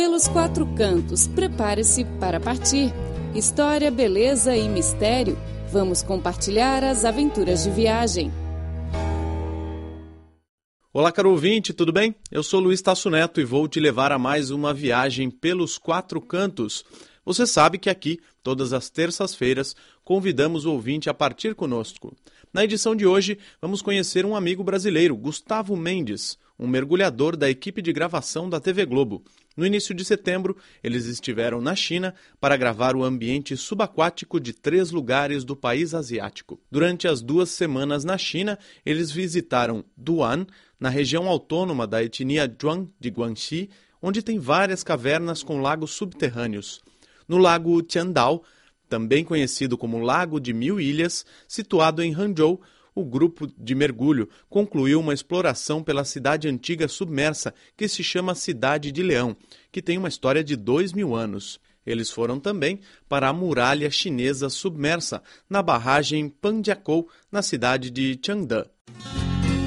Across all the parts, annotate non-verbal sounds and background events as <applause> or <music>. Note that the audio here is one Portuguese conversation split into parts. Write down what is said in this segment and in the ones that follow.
Pelos quatro cantos, prepare-se para partir. História, beleza e mistério. Vamos compartilhar as aventuras de viagem. Olá, caro ouvinte, tudo bem? Eu sou Luiz Tasso Neto e vou te levar a mais uma viagem pelos quatro cantos. Você sabe que aqui, todas as terças-feiras, convidamos o ouvinte a partir conosco. Na edição de hoje, vamos conhecer um amigo brasileiro, Gustavo Mendes, um mergulhador da equipe de gravação da TV Globo. No início de setembro, eles estiveram na China para gravar o ambiente subaquático de três lugares do país asiático. Durante as duas semanas na China, eles visitaram Duan, na região autônoma da etnia Zhuang de Guangxi, onde tem várias cavernas com lagos subterrâneos. No lago Tiandao, também conhecido como Lago de Mil Ilhas, situado em Hangzhou, o grupo de mergulho concluiu uma exploração pela cidade antiga submersa que se chama Cidade de Leão, que tem uma história de dois mil anos. Eles foram também para a muralha chinesa submersa, na barragem Panjiakou, na cidade de Changde.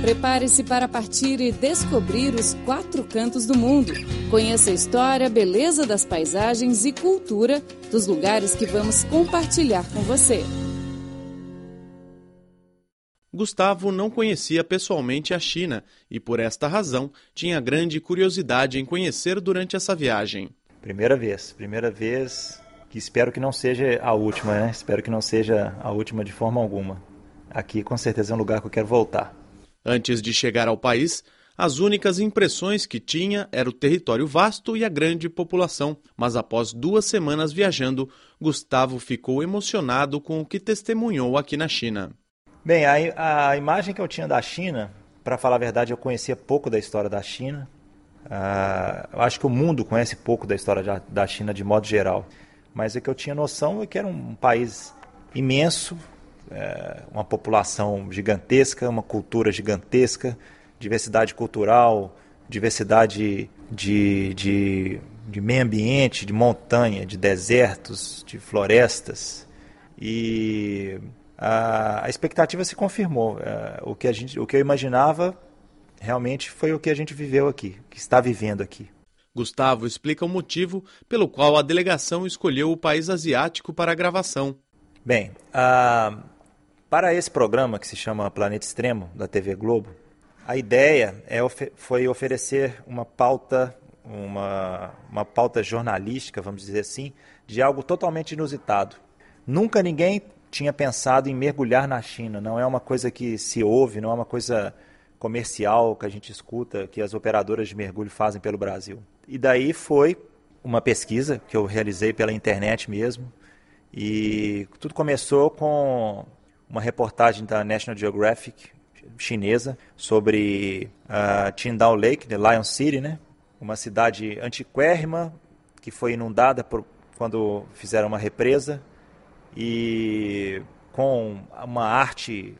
Prepare-se para partir e descobrir os quatro cantos do mundo. Conheça a história, beleza das paisagens e cultura dos lugares que vamos compartilhar com você. Gustavo não conhecia pessoalmente a China e, por esta razão, tinha grande curiosidade em conhecer durante essa viagem. Primeira vez, primeira vez que espero que não seja a última, né? Espero que não seja a última de forma alguma. Aqui com certeza é um lugar que eu quero voltar. Antes de chegar ao país, as únicas impressões que tinha era o território vasto e a grande população, mas após duas semanas viajando, Gustavo ficou emocionado com o que testemunhou aqui na China. Bem, a, a imagem que eu tinha da China, para falar a verdade, eu conhecia pouco da história da China. Uh, eu acho que o mundo conhece pouco da história da, da China de modo geral. Mas o que eu tinha noção é que era um país imenso, é, uma população gigantesca, uma cultura gigantesca, diversidade cultural, diversidade de, de, de meio ambiente, de montanha, de desertos, de florestas. E a, a expectativa se confirmou. É, o, que a gente, o que eu imaginava realmente foi o que a gente viveu aqui, que está vivendo aqui. Gustavo explica o motivo pelo qual a delegação escolheu o país asiático para a gravação. Bem, a, para esse programa, que se chama Planeta Extremo, da TV Globo, a ideia é, foi oferecer uma pauta, uma, uma pauta jornalística, vamos dizer assim, de algo totalmente inusitado. Nunca ninguém tinha pensado em mergulhar na China. Não é uma coisa que se ouve, não é uma coisa comercial que a gente escuta, que as operadoras de mergulho fazem pelo Brasil. E daí foi uma pesquisa que eu realizei pela internet mesmo. E tudo começou com uma reportagem da National Geographic chinesa sobre uh, Qingdao Lake, de Lion City, né? uma cidade antiquérrima que foi inundada por, quando fizeram uma represa e com uma arte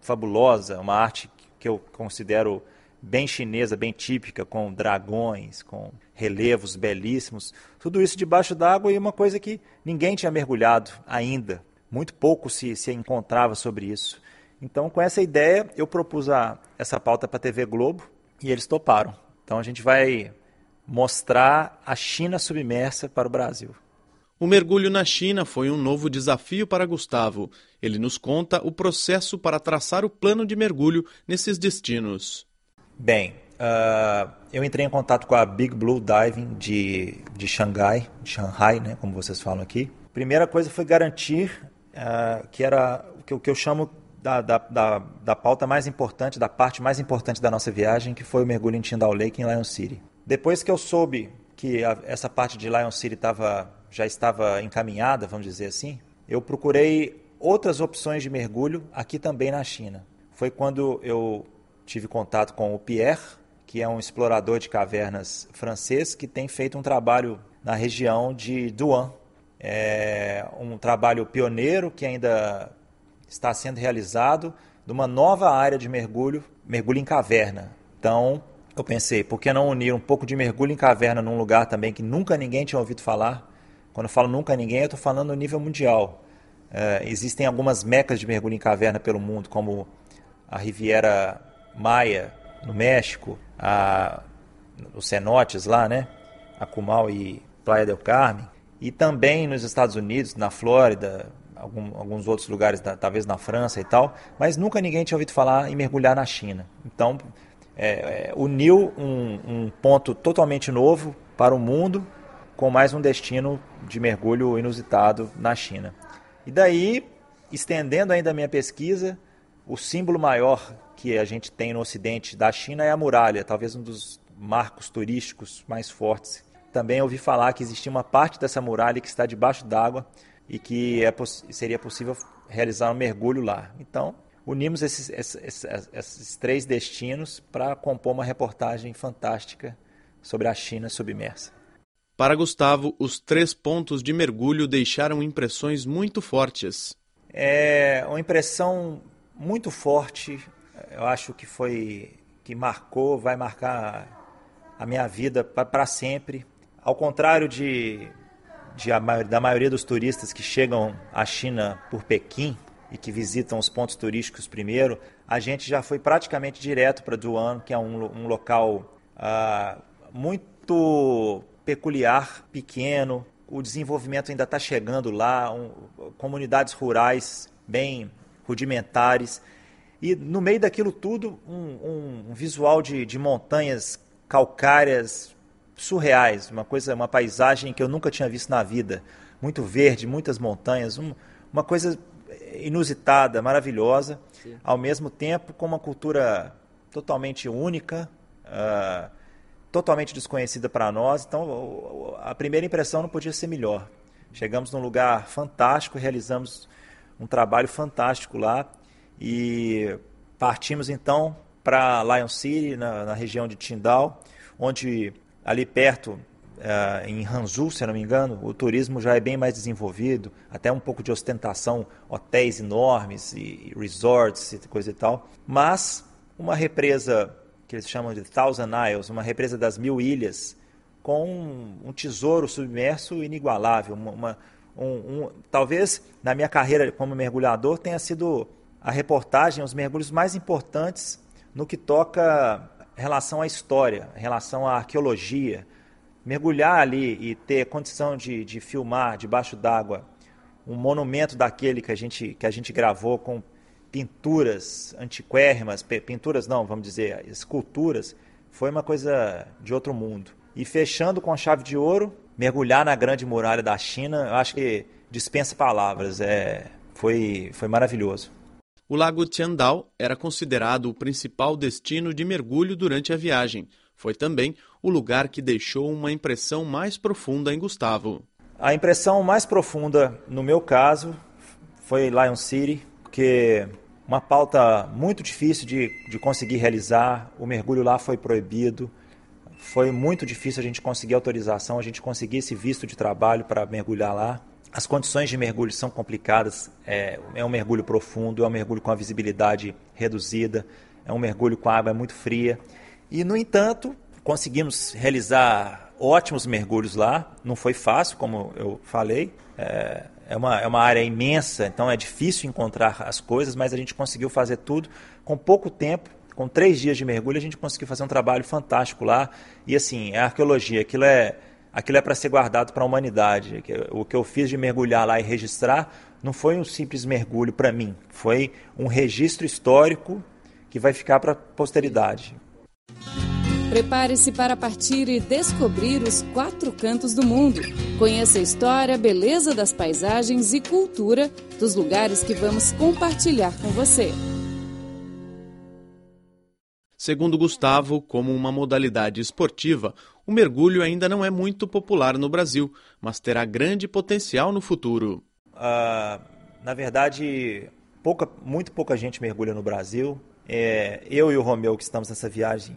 fabulosa, uma arte que eu considero bem chinesa, bem típica, com dragões, com relevos belíssimos, tudo isso debaixo d'água e uma coisa que ninguém tinha mergulhado ainda muito pouco se, se encontrava sobre isso. Então, com essa ideia, eu propus a, essa pauta para a TV Globo e eles toparam. Então, a gente vai mostrar a China submersa para o Brasil. O mergulho na China foi um novo desafio para Gustavo. Ele nos conta o processo para traçar o plano de mergulho nesses destinos. Bem, uh, eu entrei em contato com a Big Blue Diving de, de Xangai, de Shanghai, né, como vocês falam aqui. Primeira coisa foi garantir uh, que era o que, que eu chamo da, da, da, da, pauta mais importante, da parte mais importante da nossa viagem, que foi o mergulho em Tyndall Lake, em Lion City. Depois que eu soube que a, essa parte de Lion City tava, já estava encaminhada, vamos dizer assim, eu procurei outras opções de mergulho aqui também na China. Foi quando eu tive contato com o Pierre, que é um explorador de cavernas francês que tem feito um trabalho na região de Duan, é um trabalho pioneiro que ainda está sendo realizado de uma nova área de mergulho, mergulho em caverna. Então, eu pensei, por que não unir um pouco de mergulho em caverna num lugar também que nunca ninguém tinha ouvido falar? Quando eu falo nunca ninguém, eu estou falando no nível mundial. É, existem algumas mecas de mergulho em caverna pelo mundo, como a Riviera Maia, no México, a, os cenotes lá, né? Acumal e Praia del Carmen, e também nos Estados Unidos, na Flórida, algum, alguns outros lugares, talvez na França e tal, mas nunca ninguém tinha ouvido falar em mergulhar na China. Então, é, é, uniu um, um ponto totalmente novo para o mundo com mais um destino de mergulho inusitado na China. E daí, estendendo ainda a minha pesquisa, o símbolo maior que a gente tem no ocidente da China é a muralha, talvez um dos marcos turísticos mais fortes. Também ouvi falar que existia uma parte dessa muralha que está debaixo d'água e que é, seria possível realizar um mergulho lá. Então, unimos esses, esses, esses três destinos para compor uma reportagem fantástica sobre a China submersa. Para Gustavo, os três pontos de mergulho deixaram impressões muito fortes. É uma impressão muito forte, eu acho que foi que marcou, vai marcar a minha vida para sempre. Ao contrário de, de a, da maioria dos turistas que chegam à China por Pequim e que visitam os pontos turísticos primeiro, a gente já foi praticamente direto para Duan, que é um, um local uh, muito peculiar, pequeno. O desenvolvimento ainda está chegando lá, um, comunidades rurais bem rudimentares. E no meio daquilo tudo, um, um visual de, de montanhas calcárias surreais, uma coisa, uma paisagem que eu nunca tinha visto na vida. Muito verde, muitas montanhas, um, uma coisa inusitada, maravilhosa, Sim. ao mesmo tempo com uma cultura totalmente única, uh, totalmente desconhecida para nós. Então, a primeira impressão não podia ser melhor. Chegamos num lugar fantástico, realizamos um trabalho fantástico lá e partimos então para Lion City, na, na, região de Tindal, onde ali perto, uh, em Hanzhou, se não me engano, o turismo já é bem mais desenvolvido, até um pouco de ostentação, hotéis enormes e, e resorts e coisa e tal. Mas uma represa que eles chamam de Thousand Isles, uma represa das mil ilhas, com um, um tesouro submerso inigualável, uma, uma um, um, talvez na minha carreira como mergulhador tenha sido a reportagem, os mergulhos mais importantes no que toca relação à história, relação à arqueologia. Mergulhar ali e ter condição de, de filmar debaixo d'água um monumento daquele que a gente, que a gente gravou com pinturas antiquérrimas, pinturas não, vamos dizer, esculturas, foi uma coisa de outro mundo. E fechando com a chave de ouro, mergulhar na grande muralha da China, eu acho que dispensa palavras, é, foi, foi maravilhoso. O lago Tiandao era considerado o principal destino de mergulho durante a viagem. Foi também o lugar que deixou uma impressão mais profunda em Gustavo. A impressão mais profunda, no meu caso, foi Lion City, porque uma pauta muito difícil de, de conseguir realizar, o mergulho lá foi proibido, foi muito difícil a gente conseguir autorização, a gente conseguir esse visto de trabalho para mergulhar lá. As condições de mergulho são complicadas, é, é, um mergulho profundo, é um mergulho com a visibilidade reduzida, é um mergulho com a água muito fria. E, no entanto, conseguimos realizar ótimos mergulhos lá. Não foi fácil, como eu falei. É, é, uma, é uma área imensa, então é difícil encontrar as coisas, mas a gente conseguiu fazer tudo com pouco tempo com três dias de mergulho, a gente conseguiu fazer um trabalho fantástico lá. E assim, é arqueologia, aquilo é, aquilo é para ser guardado para a humanidade. O que eu fiz de mergulhar lá e registrar não foi um simples mergulho para mim, foi um registro histórico que vai ficar para a posteridade. Prepare-se para partir e descobrir os quatro cantos do mundo. Conheça a história, beleza das paisagens e cultura dos lugares que vamos compartilhar com você. Segundo Gustavo, como uma modalidade esportiva, o mergulho ainda não é muito popular no Brasil, mas terá grande potencial no futuro. Uh, na verdade, pouca, muito pouca gente mergulha no Brasil. É, eu e o Romeu, que estamos nessa viagem,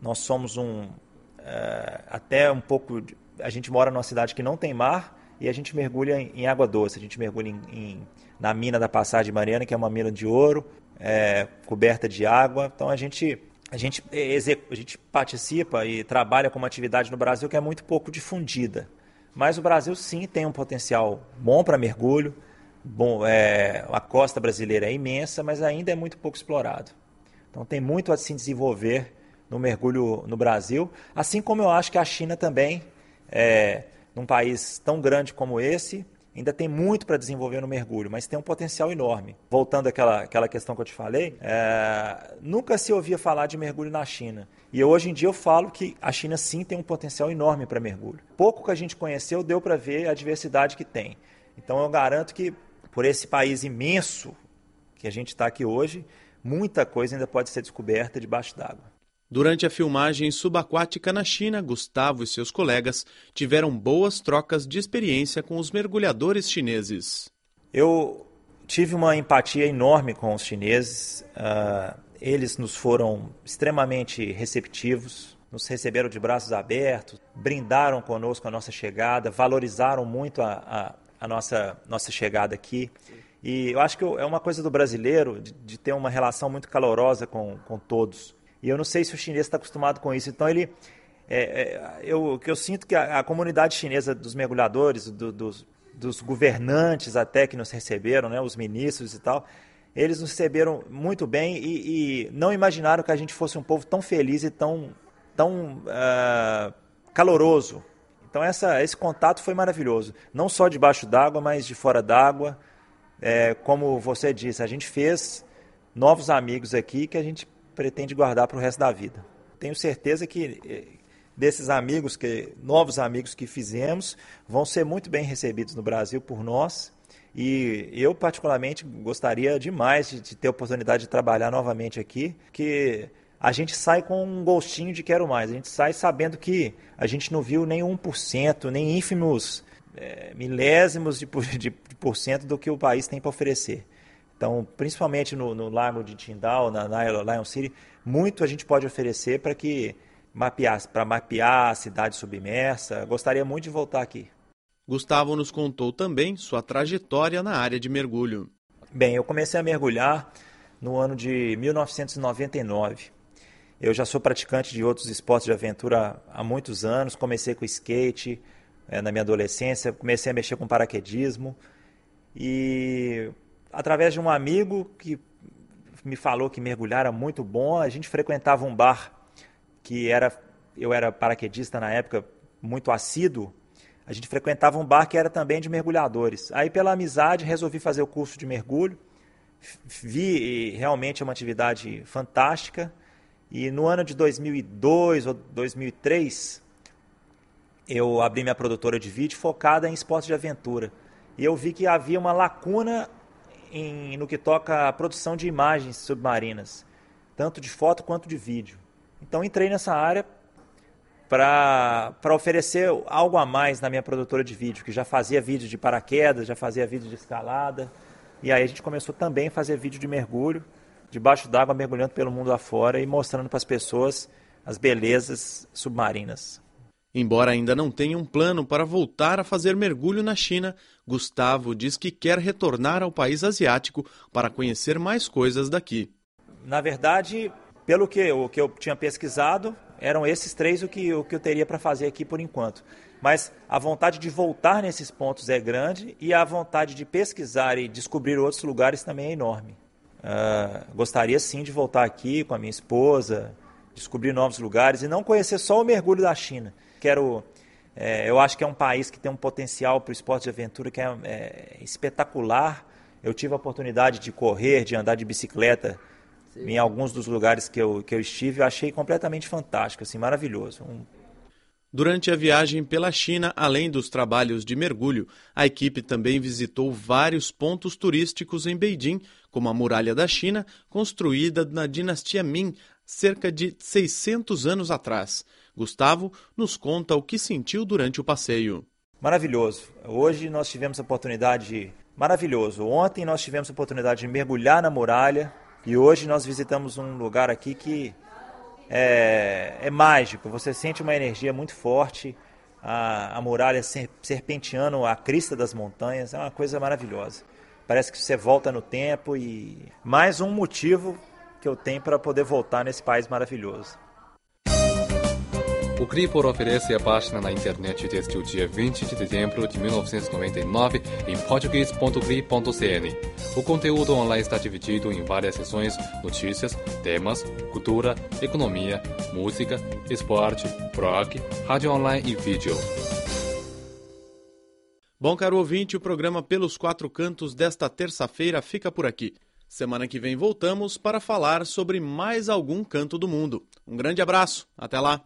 nós somos um. Uh, até um pouco. A gente mora numa cidade que não tem mar e a gente mergulha em, em água doce. A gente mergulha em, em, na mina da Passagem Mariana, que é uma mina de ouro, é, coberta de água. Então a gente a gente, a gente participa e trabalha com uma atividade no Brasil que é muito pouco difundida. Mas o Brasil sim tem um potencial bom para mergulho. Bom, é, a costa brasileira é imensa, mas ainda é muito pouco explorado. Então tem muito a se desenvolver no mergulho no Brasil, assim como eu acho que a China também é, num país tão grande como esse, ainda tem muito para desenvolver no mergulho, mas tem um potencial enorme. Voltando àquela, àquela questão que eu te falei, é, nunca se ouvia falar de mergulho na China. E hoje em dia eu falo que a China sim tem um potencial enorme para mergulho. Pouco que a gente conheceu deu para ver a diversidade que tem. Então eu garanto que por esse país imenso que a gente está aqui hoje, muita coisa ainda pode ser descoberta debaixo d'água. Durante a filmagem subaquática na China, Gustavo e seus colegas tiveram boas trocas de experiência com os mergulhadores chineses. Eu tive uma empatia enorme com os chineses. Uh, eles nos foram extremamente receptivos, nos receberam de braços abertos, brindaram conosco a nossa chegada, valorizaram muito a, a, a nossa, nossa chegada aqui. E eu acho que é uma coisa do brasileiro de, de ter uma relação muito calorosa com, com todos. E eu não sei se o chinês está acostumado com isso. Então ele, é, é, eu, que eu sinto que a, a comunidade chinesa dos mergulhadores, do, dos, dos governantes até que nos receberam, né, os ministros e tal, eles nos receberam muito bem e, e não imaginaram que a gente fosse um povo tão feliz e tão, tão uh, caloroso. Então essa, esse contato foi maravilhoso, não só debaixo d'água, mas de fora d'água. É, como você disse, a gente fez novos amigos aqui que a gente pretende guardar para o resto da vida. Tenho certeza que eh, desses amigos, que novos amigos que fizemos, vão ser muito bem recebidos no Brasil por nós. E eu, particularmente, gostaria demais de, de ter a oportunidade de trabalhar novamente aqui, que a gente sai com um gostinho de quero mais. A gente sai sabendo que a gente não viu nem 1%, nem ínfimos é, milésimos de, <laughs> de, de porcento do que o país tem para oferecer. Então, principalmente no, no lago de Tyndall, na, na Lion City, muito a gente pode oferecer para que mapear, para mapear a cidade submersa. Gostaria muito de voltar aqui. Gustavo nos contou também sua trajetória na área de mergulho. Bem, eu comecei a mergulhar no ano de 1999. Eu já sou praticante de outros esportes de aventura há muitos anos. Comecei com skate é, na minha adolescência, comecei a mexer com paraquedismo e através de um amigo que me falou que mergulhar era muito bom. A gente frequentava um bar que era, eu era paraquedista na época, muito assíduo. A gente frequentava um bar que era também de mergulhadores. Aí, pela amizade, resolvi fazer o curso de mergulho. Vi realmente é uma atividade fantástica. E no ano de 2002 ou 2003, eu abri minha produtora de vídeo focada em esportes de aventura. E eu vi que havia uma lacuna em, no que toca à produção de imagens submarinas, tanto de foto quanto de vídeo. Então entrei nessa área para oferecer algo a mais na minha produtora de vídeo, que já fazia vídeo de paraquedas, já fazia vídeo de escalada. E aí a gente começou também a fazer vídeo de mergulho, debaixo d'água, mergulhando pelo mundo afora e mostrando para as pessoas as belezas submarinas. Embora ainda não tenha um plano para voltar a fazer mergulho na China, Gustavo diz que quer retornar ao país asiático para conhecer mais coisas daqui. Na verdade, pelo que, o que eu tinha pesquisado, eram esses três o que, o que eu teria para fazer aqui por enquanto. Mas a vontade de voltar nesses pontos é grande e a vontade de pesquisar e descobrir outros lugares também é enorme. Uh, gostaria sim de voltar aqui com a minha esposa, descobrir novos lugares e não conhecer só o mergulho da China quero. É, eu acho que é um país que tem um potencial para o esporte de aventura que é, é, espetacular. Eu tive a oportunidade de correr, de andar de bicicleta Sim. em alguns dos lugares que eu, que eu estive. Eu achei completamente fantástico, assim, maravilhoso. Um... Durante a viagem pela China, além dos trabalhos de mergulho, a equipe também visitou vários pontos turísticos em Beijing, como a Muralha da China, construída na dinastia Ming cerca de 600 anos atrás. Gustavo nos conta o que sentiu durante o passeio. Maravilhoso. Hoje nós tivemos a oportunidade. Maravilhoso. Ontem nós tivemos a oportunidade de mergulhar na muralha e hoje nós visitamos um lugar aqui que é, é mágico. Você sente uma energia muito forte. A, a muralha serpenteando a crista das montanhas é uma coisa maravilhosa. Parece que você volta no tempo e mais um motivo que eu tenho para poder voltar nesse país maravilhoso. O Cripor oferece a página na internet desde o dia 20 de dezembro de 1999 em português.cri.cn. O conteúdo online está dividido em várias seções, notícias, temas, cultura, economia, música, esporte, rock, rádio online e vídeo. Bom, caro ouvinte, o programa Pelos Quatro Cantos desta terça-feira fica por aqui. Semana que vem voltamos para falar sobre mais algum canto do mundo. Um grande abraço, até lá!